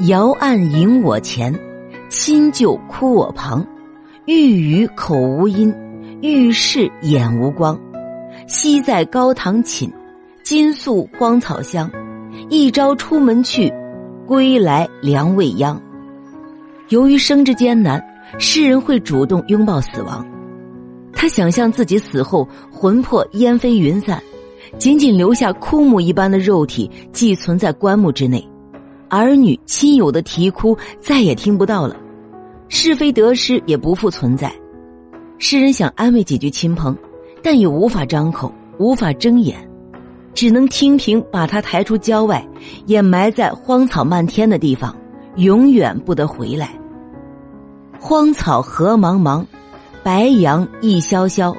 遥岸迎我前，亲旧哭我旁。欲语口无音，欲视眼无光。昔在高堂寝，今宿荒草乡。一朝出门去，归来粮未央。由于生之艰难，诗人会主动拥抱死亡。他想象自己死后魂魄烟飞云散，仅仅留下枯木一般的肉体寄存在棺木之内，儿女亲友的啼哭再也听不到了，是非得失也不复存在。诗人想安慰几句亲朋，但也无法张口，无法睁眼，只能听凭把他抬出郊外，掩埋在荒草漫天的地方，永远不得回来。荒草何茫茫。白杨一萧萧，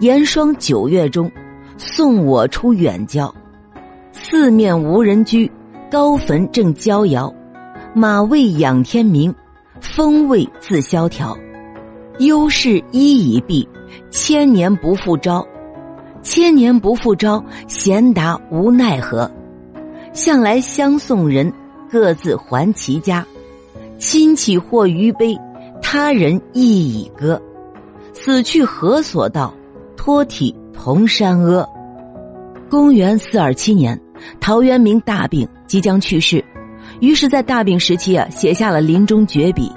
严霜九月中，送我出远郊。四面无人居，高坟正焦摇。马未仰天鸣，风未自萧条。忧事一已毕，千年不复朝。千年不复朝，闲达无奈何。向来相送人，各自还其家。亲戚或余悲，他人亦已歌。死去何所道？托体同山阿。公元四二七年，陶渊明大病，即将去世，于是，在大病时期啊，写下了临终绝笔，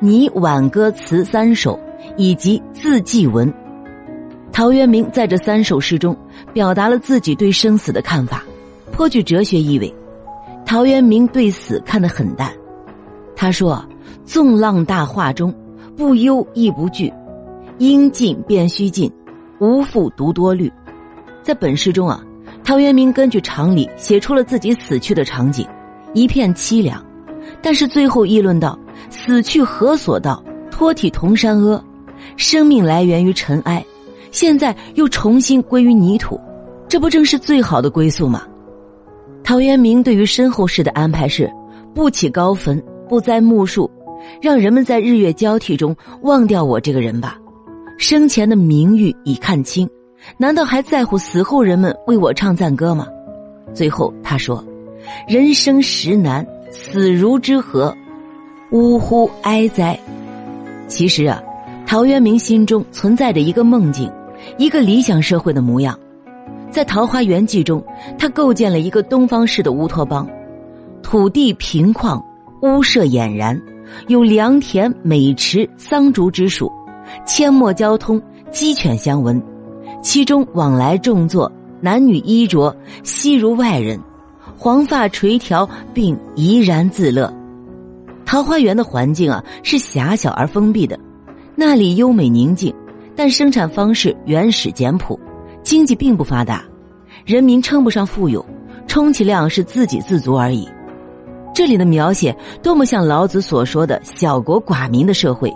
拟挽歌词三首，以及自祭文。陶渊明在这三首诗中，表达了自己对生死的看法，颇具哲学意味。陶渊明对死看得很淡，他说：“纵浪大化中，不忧亦不惧。”应尽便须尽，无复独多虑。在本诗中啊，陶渊明根据常理写出了自己死去的场景，一片凄凉。但是最后议论到：“死去何所道？托体同山阿。”生命来源于尘埃，现在又重新归于泥土，这不正是最好的归宿吗？陶渊明对于身后事的安排是：不起高坟，不栽木树，让人们在日月交替中忘掉我这个人吧。生前的名誉已看清，难道还在乎死后人们为我唱赞歌吗？最后他说：“人生实难，死如之何？呜呼哀哉！”其实啊，陶渊明心中存在着一个梦境，一个理想社会的模样。在《桃花源记》中，他构建了一个东方式的乌托邦，土地平旷，屋舍俨然，有良田、美池、桑竹之属。阡陌交通，鸡犬相闻，其中往来种作，男女衣着悉如外人，黄发垂髫，并怡然自乐。桃花源的环境啊是狭小而封闭的，那里优美宁静，但生产方式原始简朴，经济并不发达，人民称不上富有，充其量是自给自足而已。这里的描写多么像老子所说的小国寡民的社会。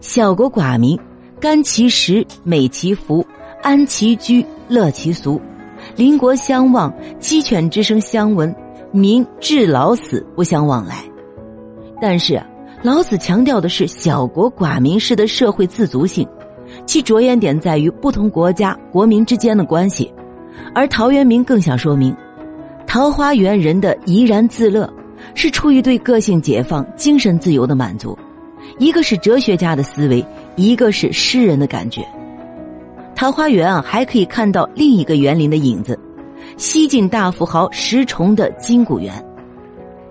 小国寡民，甘其食，美其服，安其居，乐其俗。邻国相望，鸡犬之声相闻，民至老死不相往来。但是，老子强调的是小国寡民式的社会自足性，其着眼点在于不同国家国民之间的关系，而陶渊明更想说明，桃花源人的怡然自乐，是出于对个性解放、精神自由的满足。一个是哲学家的思维，一个是诗人的感觉。桃花源啊，还可以看到另一个园林的影子——西晋大富豪石崇的金谷园。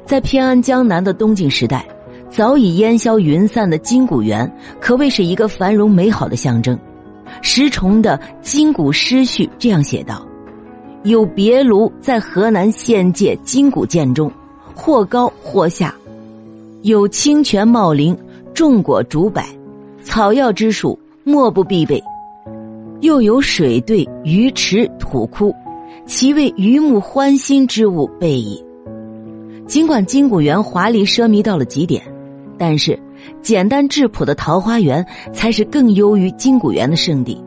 在偏安江南的东晋时代，早已烟消云散的金谷园可谓是一个繁荣美好的象征。石崇的《金谷诗序》这样写道：“有别庐在河南县界金谷涧中，或高或下，有清泉茂林。”种果竹柏，草药之属莫不必备。又有水对鱼池土窟，其为鱼目欢心之物备矣。尽管金谷园华丽奢靡到了极点，但是简单质朴的桃花源才是更优于金谷园的圣地。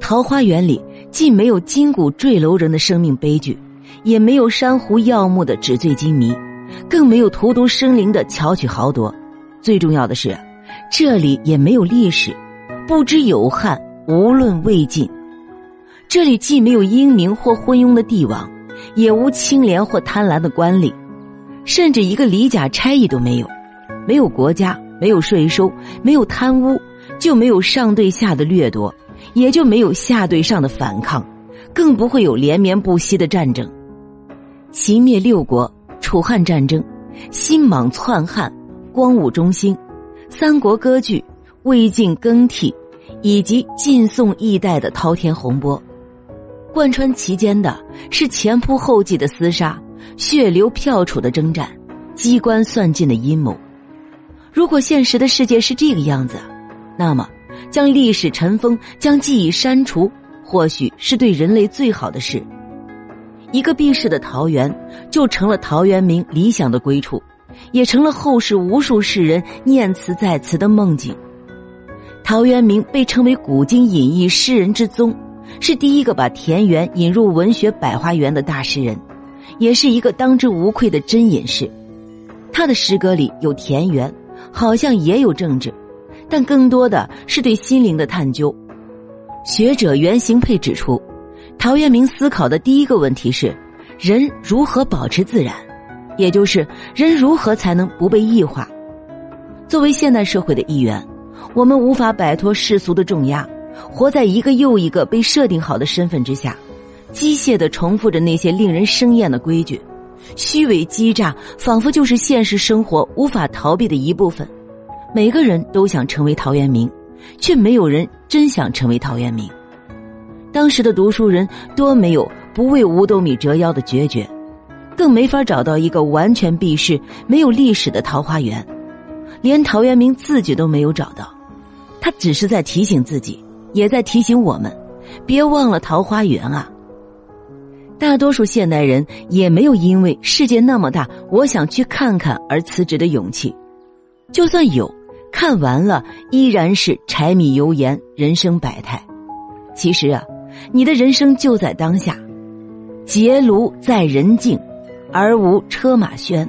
桃花源里既没有金谷坠楼人的生命悲剧，也没有珊瑚耀目的纸醉金迷，更没有荼毒生灵的巧取豪夺。最重要的是，这里也没有历史，不知有汉，无论魏晋。这里既没有英明或昏庸的帝王，也无清廉或贪婪的官吏。甚至一个里甲差役都没有，没有国家，没有税收，没有贪污，就没有上对下的掠夺，也就没有下对上的反抗，更不会有连绵不息的战争。秦灭六国，楚汉战争，新莽篡汉，光武中兴，三国割据，魏晋更替，以及晋宋易代的滔天洪波，贯穿其间的是前仆后继的厮杀。血流票楚的征战，机关算尽的阴谋。如果现实的世界是这个样子，那么将历史尘封，将记忆删除，或许是对人类最好的事。一个避世的桃园，就成了陶渊明理想的归处，也成了后世无数世人念兹在此的梦境。陶渊明被称为古今隐逸诗人之宗，是第一个把田园引入文学百花园的大诗人。也是一个当之无愧的真隐士，他的诗歌里有田园，好像也有政治，但更多的是对心灵的探究。学者袁行佩指出，陶渊明思考的第一个问题是：人如何保持自然，也就是人如何才能不被异化。作为现代社会的一员，我们无法摆脱世俗的重压，活在一个又一个被设定好的身份之下。机械的重复着那些令人生厌的规矩，虚伪欺诈仿佛就是现实生活无法逃避的一部分。每个人都想成为陶渊明，却没有人真想成为陶渊明。当时的读书人多没有不为五斗米折腰的决绝，更没法找到一个完全避世、没有历史的桃花源。连陶渊明自己都没有找到，他只是在提醒自己，也在提醒我们：别忘了桃花源啊！大多数现代人也没有因为世界那么大，我想去看看而辞职的勇气。就算有，看完了依然是柴米油盐，人生百态。其实啊，你的人生就在当下。结庐在人境，而无车马喧。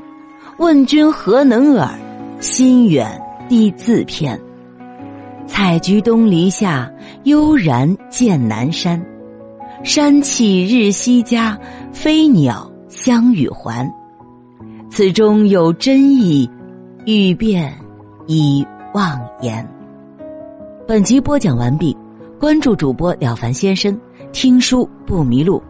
问君何能尔？心远地自偏。采菊东篱下，悠然见南山。山气日夕佳，飞鸟相与还。此中有真意，欲辨已忘言。本集播讲完毕，关注主播了凡先生，听书不迷路。